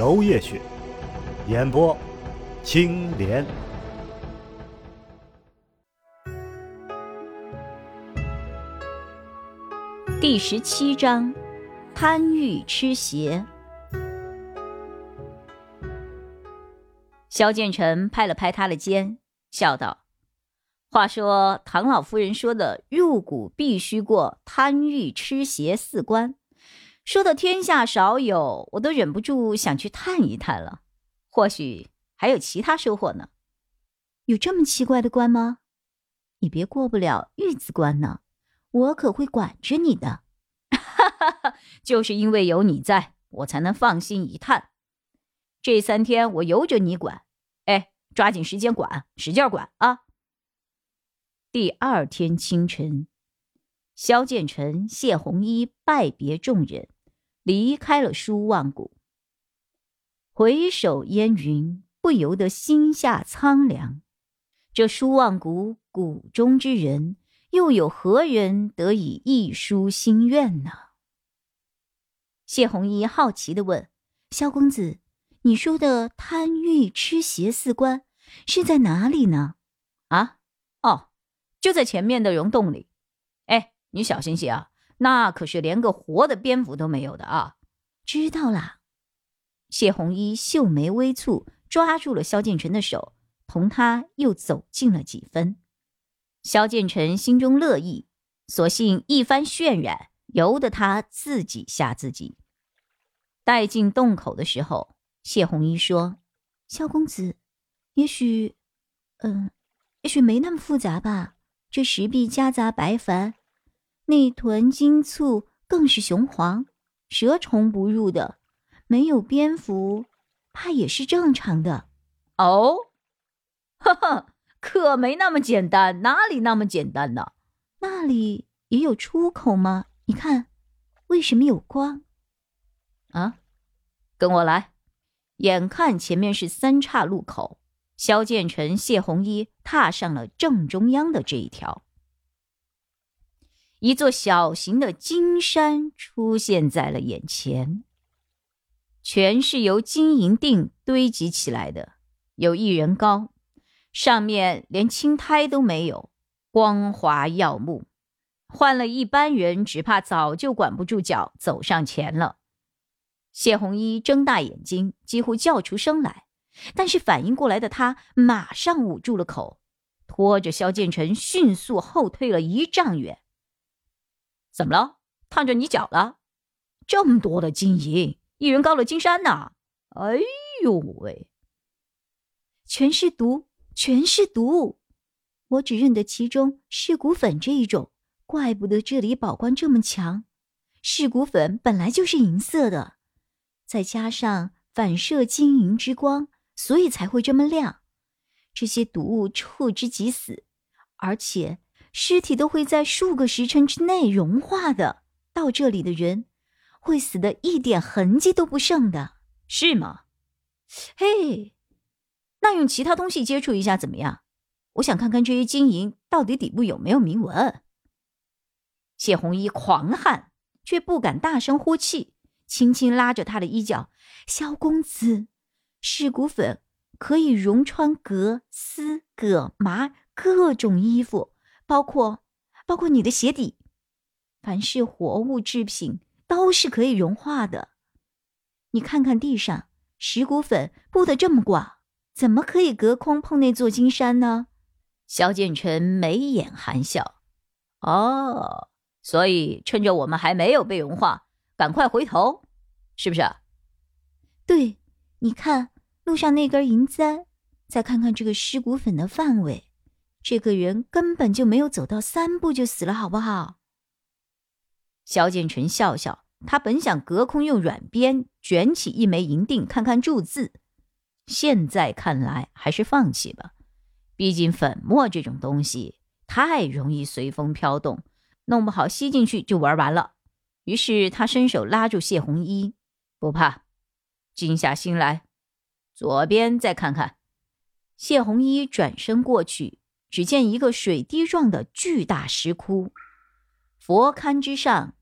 娄烨雪，演播青莲。第十七章，贪欲吃邪。萧建成拍了拍他的肩，笑道：“话说唐老夫人说的入股必须过贪欲吃邪四关，说的天下少有，我都忍不住想去探一探了。或许还有其他收获呢。有这么奇怪的关吗？你别过不了玉子关呢，我可会管着你的。哈哈哈，就是因为有你在，我才能放心一探。”这三天我由着你管，哎，抓紧时间管，使劲管啊！第二天清晨，萧建成、谢红衣拜别众人，离开了舒望谷。回首烟云，不由得心下苍凉。这舒望谷谷中之人，又有何人得以一书心愿呢？谢红衣好奇的问：“萧公子。”你说的贪欲吃邪四关是在哪里呢？啊，哦，就在前面的溶洞里。哎，你小心些啊，那可是连个活的蝙蝠都没有的啊！知道啦。谢红衣秀眉微蹙，抓住了萧建成的手，同他又走近了几分。萧建成心中乐意，索性一番渲染，由得他自己吓自己。待进洞口的时候。谢红衣说：“萧公子，也许，嗯，也许没那么复杂吧。这石壁夹杂白矾，内豚金簇更是雄黄，蛇虫不入的，没有蝙蝠，怕也是正常的。哦，哈哈，可没那么简单，哪里那么简单呢？那里也有出口吗？你看，为什么有光？啊，跟我来。”眼看前面是三岔路口，萧建成、谢红衣踏上了正中央的这一条，一座小型的金山出现在了眼前，全是由金银锭堆积起来的，有一人高，上面连青苔都没有，光滑耀目，换了一般人，只怕早就管不住脚走上前了。谢红衣睁大眼睛，几乎叫出声来，但是反应过来的他马上捂住了口，拖着萧建成迅速后退了一丈远。怎么了？烫着你脚了？这么多的金银，一人高了金山呐！哎呦喂，全是毒，全是毒！我只认得其中尸骨粉这一种，怪不得这里宝光这么强。尸骨粉本来就是银色的。再加上反射金银之光，所以才会这么亮。这些毒物触之即死，而且尸体都会在数个时辰之内融化的。到这里的人会死的一点痕迹都不剩的，是吗？嘿，那用其他东西接触一下怎么样？我想看看这些金银到底底部有没有铭文。谢红衣狂汗，却不敢大声呼气。轻轻拉着他的衣角，萧公子，尸骨粉可以融穿革、丝、葛、麻各种衣服，包括包括你的鞋底，凡是活物制品都是可以融化的。你看看地上，石骨粉布的这么广，怎么可以隔空碰那座金山呢？萧建成眉眼含笑，哦，所以趁着我们还没有被融化。赶快回头，是不是？对，你看路上那根银簪，再看看这个尸骨粉的范围，这个人根本就没有走到三步就死了，好不好？萧建成笑笑，他本想隔空用软鞭卷起一枚银锭看看注字，现在看来还是放弃吧。毕竟粉末这种东西太容易随风飘动，弄不好吸进去就玩完了。于是他伸手拉住谢红衣，不怕，静下心来，左边再看看。谢红衣转身过去，只见一个水滴状的巨大石窟，佛龛之上。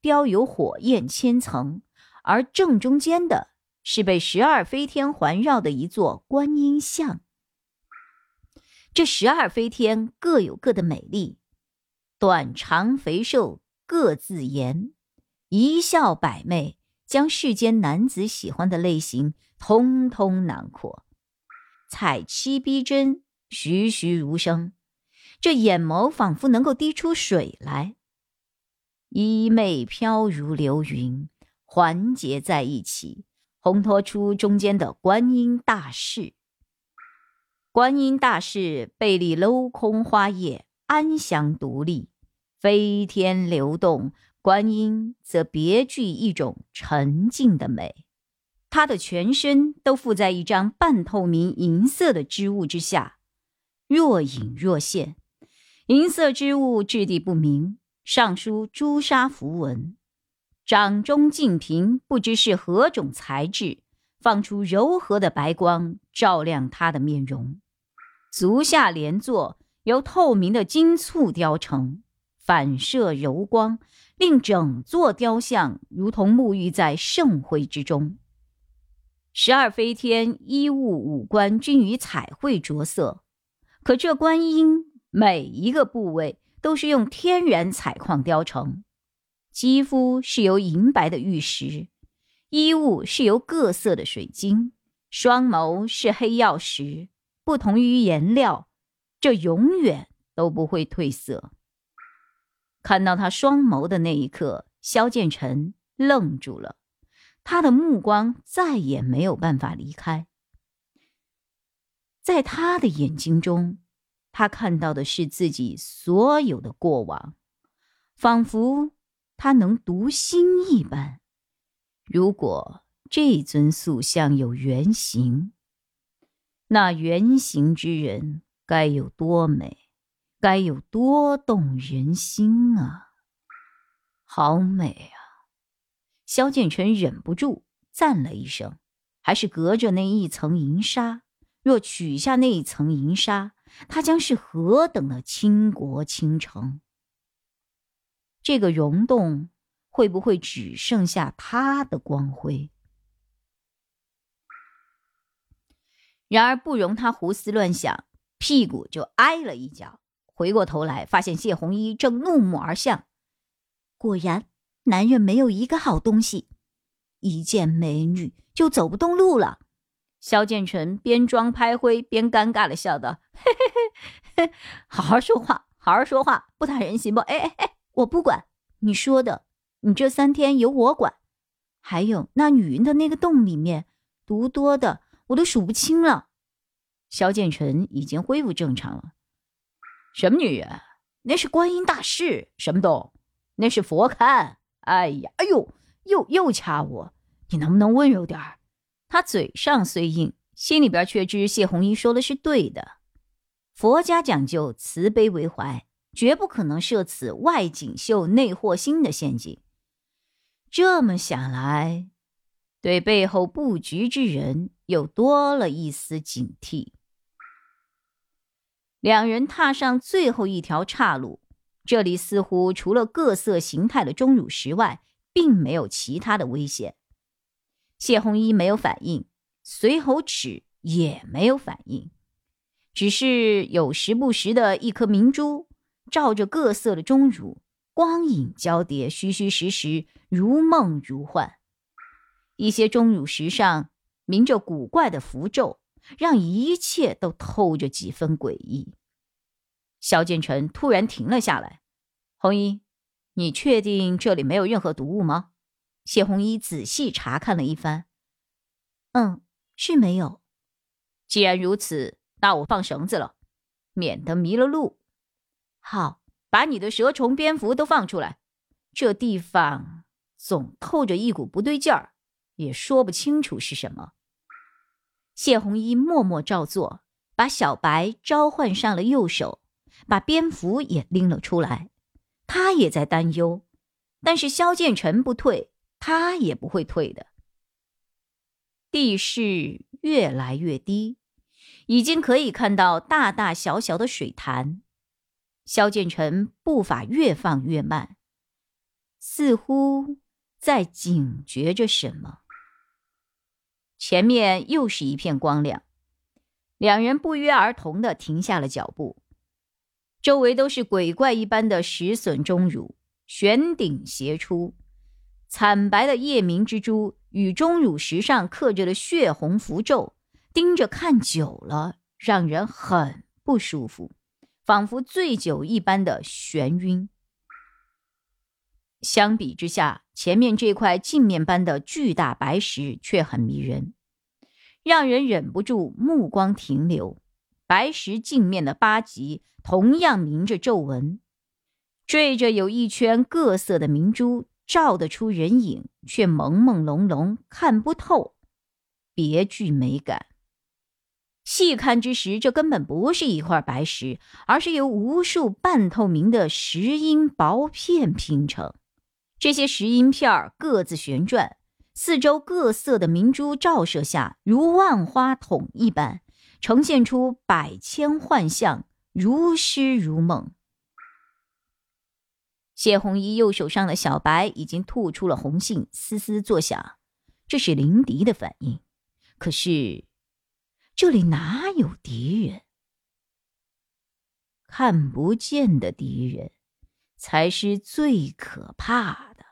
雕有火焰千层，而正中间的是被十二飞天环绕的一座观音像。这十二飞天各有各的美丽，短长肥瘦各自颜，一笑百媚，将世间男子喜欢的类型通通囊括，彩漆逼真，栩栩如生，这眼眸仿佛能够滴出水来。衣袂飘如流云，环结在一起，烘托出中间的观音大士。观音大士背立镂空花叶，安详独立，飞天流动；观音则别具一种沉静的美。他的全身都附在一张半透明银色的织物之下，若隐若现。银色织物质地不明。上书朱砂符文，掌中净瓶不知是何种材质，放出柔和的白光，照亮他的面容。足下莲座由透明的金簇雕成，反射柔光，令整座雕像如同沐浴在圣辉之中。十二飞天衣物五官均与彩绘着色，可这观音每一个部位。都是用天然采矿雕成，肌肤是由银白的玉石，衣物是由各色的水晶，双眸是黑曜石。不同于颜料，这永远都不会褪色。看到他双眸的那一刻，萧剑尘愣住了，他的目光再也没有办法离开，在他的眼睛中。他看到的是自己所有的过往，仿佛他能读心一般。如果这尊塑像有原型，那原型之人该有多美，该有多动人心啊！好美啊！萧剑尘忍不住赞了一声。还是隔着那一层银纱，若取下那一层银纱。他将是何等的倾国倾城？这个溶洞会不会只剩下他的光辉？然而不容他胡思乱想，屁股就挨了一脚。回过头来，发现谢红衣正怒目而向。果然，男人没有一个好东西，一见美女就走不动路了。萧剑尘边装拍灰边尴尬的笑道：“嘿嘿嘿，好好说话，好好说话，不打人行不？哎哎哎，我不管你说的，你这三天由我管。还有那女人的那个洞里面毒多的，我都数不清了。”萧剑尘已经恢复正常了。什么女人？那是观音大士。什么洞？那是佛龛。哎呀，哎呦，又又掐我，你能不能温柔点儿？他嘴上虽硬，心里边却知谢红衣说的是对的。佛家讲究慈悲为怀，绝不可能设此外锦绣内惑心的陷阱。这么想来，对背后布局之人又多了一丝警惕。两人踏上最后一条岔路，这里似乎除了各色形态的钟乳石外，并没有其他的危险。谢红衣没有反应，随侯齿也没有反应，只是有时不时的一颗明珠照着各色的钟乳，光影交叠，虚虚实实，如梦如幻。一些钟乳石上铭着古怪的符咒，让一切都透着几分诡异。萧剑尘突然停了下来：“红衣，你确定这里没有任何毒物吗？”谢红衣仔细查看了一番，嗯，是没有。既然如此，那我放绳子了，免得迷了路。好，把你的蛇虫蝙蝠都放出来。这地方总透着一股不对劲儿，也说不清楚是什么。谢红衣默默照做，把小白召唤上了右手，把蝙蝠也拎了出来。他也在担忧，但是萧剑尘不退，他也不会退的。地势越来越低，已经可以看到大大小小的水潭。萧剑尘步伐越放越慢，似乎在警觉着什么。前面又是一片光亮，两人不约而同的停下了脚步。周围都是鬼怪一般的石笋钟乳，悬顶斜出，惨白的夜明之珠与钟乳石上刻着的血红符咒，盯着看久了，让人很不舒服。仿佛醉酒一般的眩晕。相比之下，前面这块镜面般的巨大白石却很迷人，让人忍不住目光停留。白石镜面的八极同样明着皱纹，缀着有一圈各色的明珠，照得出人影，却朦朦胧胧，看不透，别具美感。细看之时，这根本不是一块白石，而是由无数半透明的石英薄片拼成。这些石英片儿各自旋转，四周各色的明珠照射下，如万花筒一般，呈现出百千幻象，如诗如梦。谢红衣右手上的小白已经吐出了红信，嘶嘶作响，这是灵敌的反应。可是。这里哪有敌人？看不见的敌人才是最可怕的。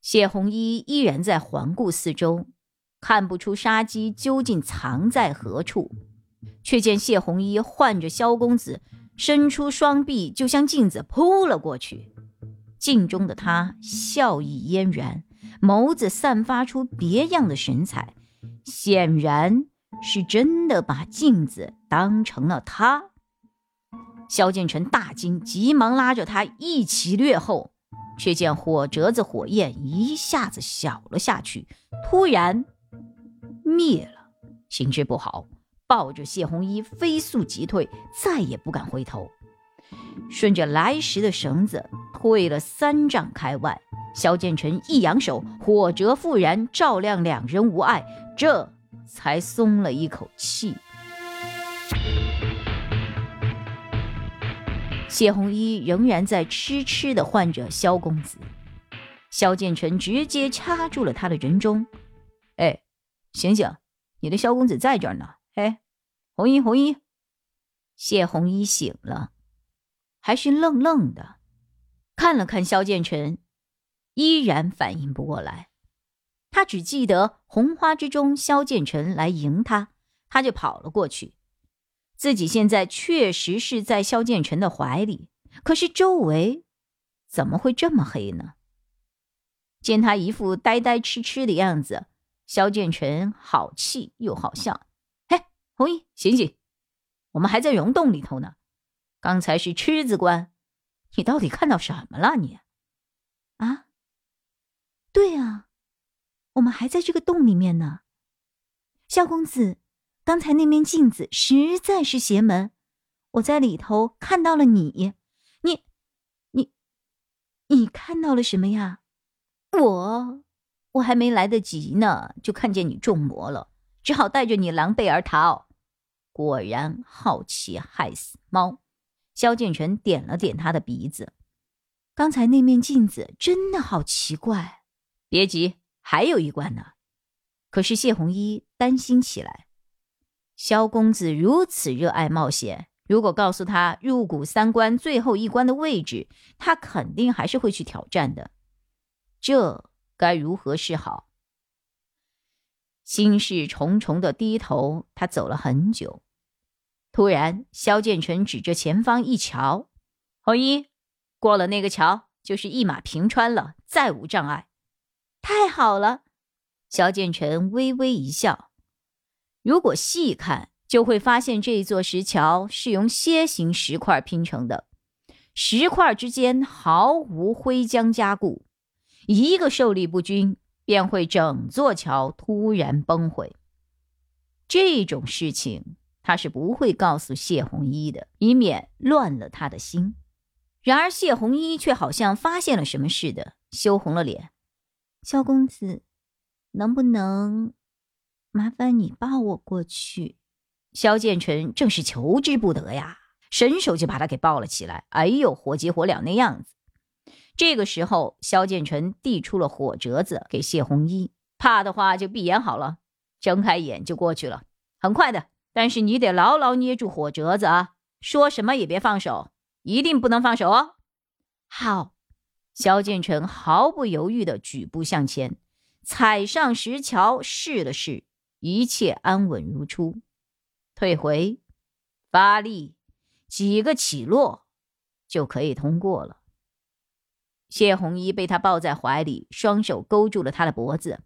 谢红衣依然在环顾四周，看不出杀机究竟藏在何处，却见谢红衣唤着萧公子，伸出双臂就向镜子扑了过去。镜中的他笑意嫣然，眸子散发出别样的神采。显然是真的把镜子当成了他。萧剑尘大惊，急忙拉着他一起掠后，却见火折子火焰一下子小了下去，突然灭了。形势不好，抱着谢红衣飞速急退，再也不敢回头。顺着来时的绳子退了三丈开外。萧剑尘一扬手，火折复燃，照亮两人无碍。这才松了一口气。谢红衣仍然在痴痴的唤着萧公子，萧剑尘直接掐住了他的人中。哎，醒醒，你的萧公子在这儿呢。哎，红衣，红衣。谢红衣醒了，还是愣愣的，看了看萧剑尘，依然反应不过来。他只记得红花之中，萧剑尘来迎他，他就跑了过去。自己现在确实是在萧剑尘的怀里，可是周围怎么会这么黑呢？见他一副呆呆痴痴的样子，萧剑尘好气又好笑：“红衣，醒醒，我们还在溶洞里头呢。刚才是痴子关，你到底看到什么了？你啊？对啊。”我们还在这个洞里面呢，萧公子，刚才那面镜子实在是邪门，我在里头看到了你，你，你，你看到了什么呀？我，我还没来得及呢，就看见你中魔了，只好带着你狼狈而逃。果然好奇害死猫。萧剑尘点了点他的鼻子，刚才那面镜子真的好奇怪。别急。还有一关呢，可是谢红衣担心起来。萧公子如此热爱冒险，如果告诉他入谷三关最后一关的位置，他肯定还是会去挑战的。这该如何是好？心事重重的低头，他走了很久。突然，萧剑尘指着前方一瞧：“红衣，过了那个桥，就是一马平川了，再无障碍。”太好了，萧剑尘微微一笑。如果细看，就会发现这座石桥是用楔形石块拼成的，石块之间毫无灰浆加固，一个受力不均，便会整座桥突然崩毁。这种事情他是不会告诉谢红衣的，以免乱了他的心。然而谢红衣却好像发现了什么似的，羞红了脸。萧公子，能不能麻烦你抱我过去？萧建成正是求之不得呀，伸手就把他给抱了起来。哎呦，火急火燎那样子。这个时候，萧建成递出了火折子给谢红衣，怕的话就闭眼好了，睁开眼就过去了，很快的。但是你得牢牢捏住火折子啊，说什么也别放手，一定不能放手哦。好。萧建成毫不犹豫的举步向前，踩上石桥试了试，一切安稳如初。退回，发力，几个起落，就可以通过了。谢红衣被他抱在怀里，双手勾住了他的脖子，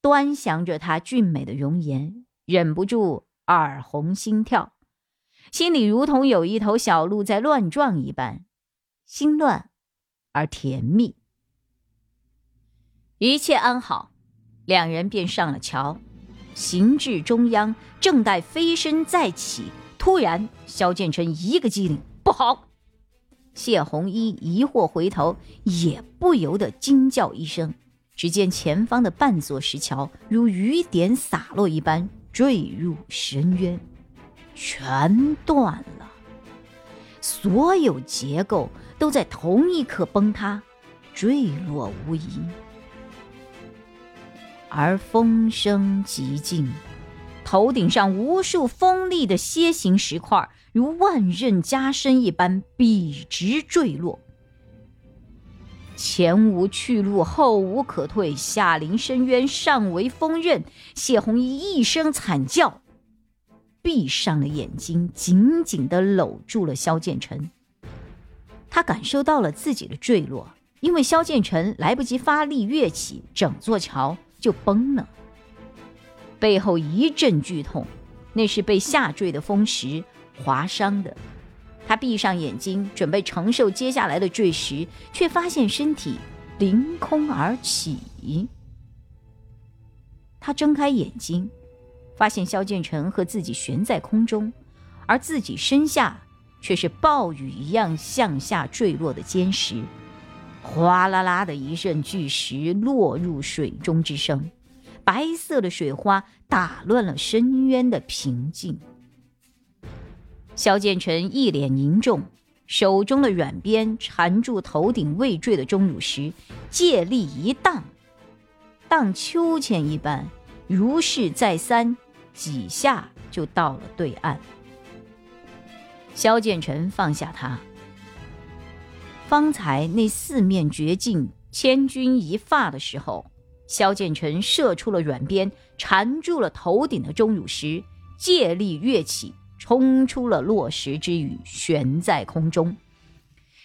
端详着他俊美的容颜，忍不住耳红心跳，心里如同有一头小鹿在乱撞一般，心乱。而甜蜜，一切安好，两人便上了桥，行至中央，正待飞身再起，突然萧建成一个机灵，不好！谢红衣疑惑回头，也不由得惊叫一声。只见前方的半座石桥如雨点洒落一般坠入深渊，全断了，所有结构。都在同一刻崩塌，坠落无疑。而风声极静，头顶上无数锋利的楔形石块如万刃加身一般笔直坠落。前无去路，后无可退，下临深渊，上为锋刃。谢红衣一声惨叫，闭上了眼睛，紧紧的搂住了萧建成。他感受到了自己的坠落，因为萧建成来不及发力跃起，整座桥就崩了。背后一阵剧痛，那是被下坠的风石划伤的。他闭上眼睛，准备承受接下来的坠石，却发现身体凌空而起。他睁开眼睛，发现萧建成和自己悬在空中，而自己身下。却是暴雨一样向下坠落的坚石，哗啦啦的一阵巨石落入水中之声，白色的水花打乱了深渊的平静。萧建成一脸凝重，手中的软鞭缠住头顶未坠的钟乳石，借力一荡，荡秋千一般，如是再三，几下就到了对岸。萧建成放下他。方才那四面绝境，千钧一发的时候，萧建成射出了软鞭，缠住了头顶的钟乳石，借力跃起，冲出了落石之雨，悬在空中。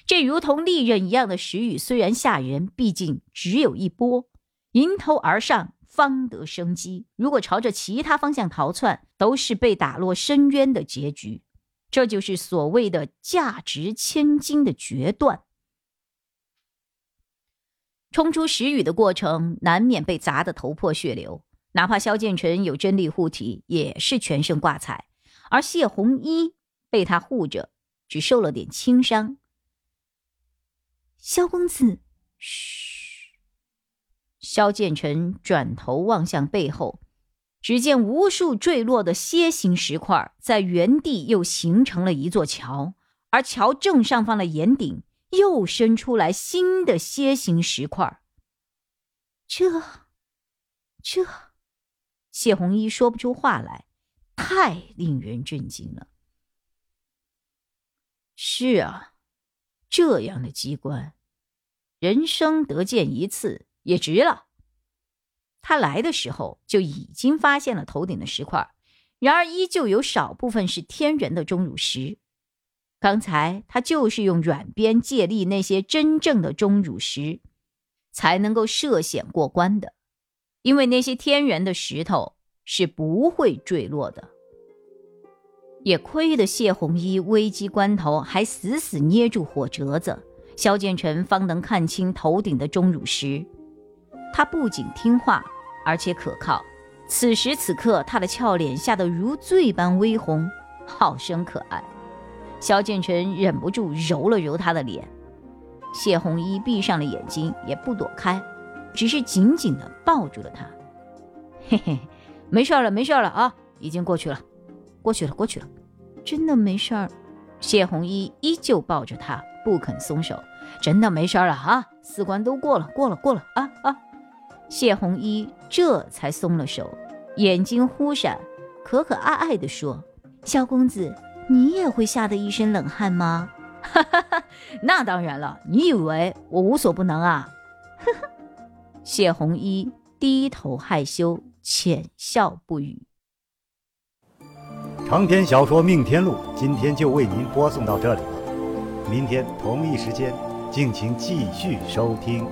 这如同利刃一样的石雨虽然吓人，毕竟只有一波，迎头而上，方得生机。如果朝着其他方向逃窜，都是被打落深渊的结局。这就是所谓的价值千金的决断。冲出石雨的过程，难免被砸得头破血流。哪怕萧建成有真力护体，也是全身挂彩。而谢红衣被他护着，只受了点轻伤。萧公子，嘘。萧建成转头望向背后。只见无数坠落的楔形石块在原地又形成了一座桥，而桥正上方的岩顶又伸出来新的楔形石块。这，这，谢红衣说不出话来，太令人震惊了。是啊，这样的机关，人生得见一次也值了。他来的时候就已经发现了头顶的石块，然而依旧有少部分是天然的钟乳石。刚才他就是用软鞭借力那些真正的钟乳石，才能够涉险过关的。因为那些天然的石头是不会坠落的。也亏得谢红衣危机关头还死死捏住火折子，萧建成方能看清头顶的钟乳石。他不仅听话，而且可靠。此时此刻，他的俏脸吓得如醉般微红，好生可爱。萧建成忍不住揉了揉他的脸，谢红衣闭上了眼睛，也不躲开，只是紧紧地抱住了他。嘿嘿，没事了，没事了啊，已经过去了，过去了，过去了，真的没事儿。谢红衣依旧抱着他，不肯松手。真的没事了啊，四关都过了，过了，过了啊啊！谢红衣这才松了手，眼睛忽闪，可可爱爱地说：“萧公子，你也会吓得一身冷汗吗？”“ 哈哈哈，那当然了，你以为我无所不能啊？”呵呵。谢红衣低头害羞，浅笑不语。长篇小说《命天录》今天就为您播送到这里了，明天同一时间，敬请继续收听。